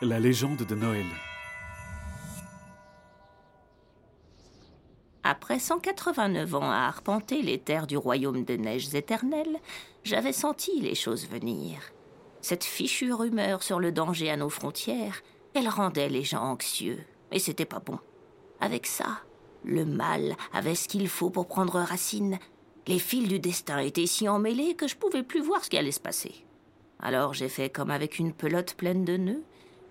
La légende de Noël. Après 189 ans à arpenter les terres du royaume des neiges éternelles, j'avais senti les choses venir. Cette fichue rumeur sur le danger à nos frontières, elle rendait les gens anxieux, et c'était pas bon. Avec ça, le mal avait ce qu'il faut pour prendre racine. Les fils du destin étaient si emmêlés que je pouvais plus voir ce qui allait se passer. Alors j'ai fait comme avec une pelote pleine de nœuds.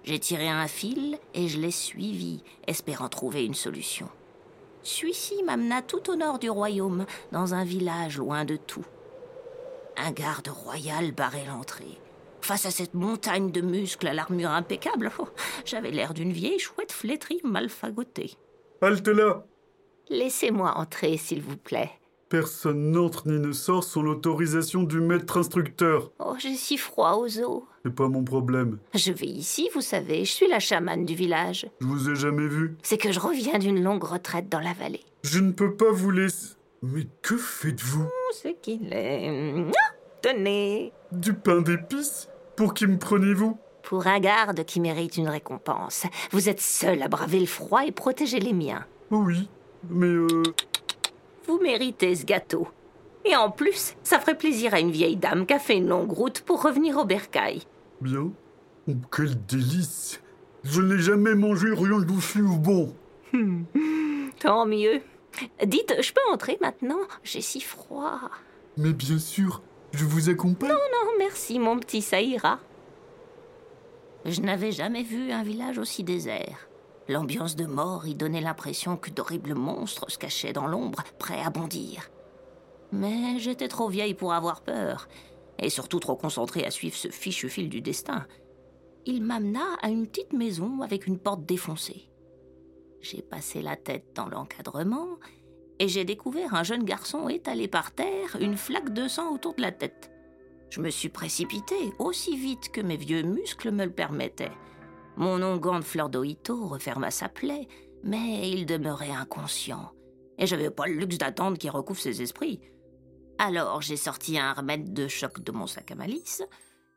J'ai tiré un fil et je l'ai suivi, espérant trouver une solution. Celui-ci m'amena tout au nord du royaume, dans un village loin de tout. Un garde royal barrait l'entrée. Face à cette montagne de muscles à l'armure impeccable, oh, j'avais l'air d'une vieille chouette flétrie mal fagotée. Halte là Laissez-moi entrer, s'il vous plaît. Personne n'entre ni ne sort sans l'autorisation du maître instructeur. Oh, j'ai si froid aux os. C'est pas mon problème. Je vais ici, vous savez, je suis la chamane du village. Je vous ai jamais vu. C'est que je reviens d'une longue retraite dans la vallée. Je ne peux pas vous laisser. Mais que faites-vous? Oh, ce qu'il est. Ah, Tenez Du pain d'épices? Pour qui me prenez-vous? Pour un garde qui mérite une récompense, vous êtes seul à braver le froid et protéger les miens. Oh oui, mais euh... Vous méritez ce gâteau. Et en plus, ça ferait plaisir à une vieille dame qui a fait une longue route pour revenir au bercail. Bien. Oh, quel délice Je n'ai jamais mangé rien d'aussi bon. Tant mieux. Dites, je peux entrer maintenant? J'ai si froid. Mais bien sûr, je vous accompagne. Non, merci, mon petit, ça ira. Je n'avais jamais vu un village aussi désert. L'ambiance de mort y donnait l'impression que d'horribles monstres se cachaient dans l'ombre, prêts à bondir. Mais j'étais trop vieille pour avoir peur, et surtout trop concentrée à suivre ce fichu fil du destin. Il m'amena à une petite maison avec une porte défoncée. J'ai passé la tête dans l'encadrement et j'ai découvert un jeune garçon étalé par terre, une flaque de sang autour de la tête. Je me suis précipitée aussi vite que mes vieux muscles me le permettaient. Mon onguent de fleur d'Oito referma sa plaie, mais il demeurait inconscient. Et j'avais pas le luxe d'attendre qu'il recouvre ses esprits. Alors j'ai sorti un remède de choc de mon sac à malice,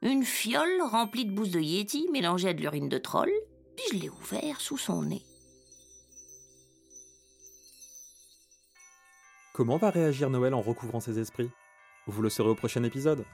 une fiole remplie de bousses de yéti mélangée à de l'urine de troll, puis je l'ai ouvert sous son nez. Comment va réagir Noël en recouvrant ses esprits? Vous le saurez au prochain épisode.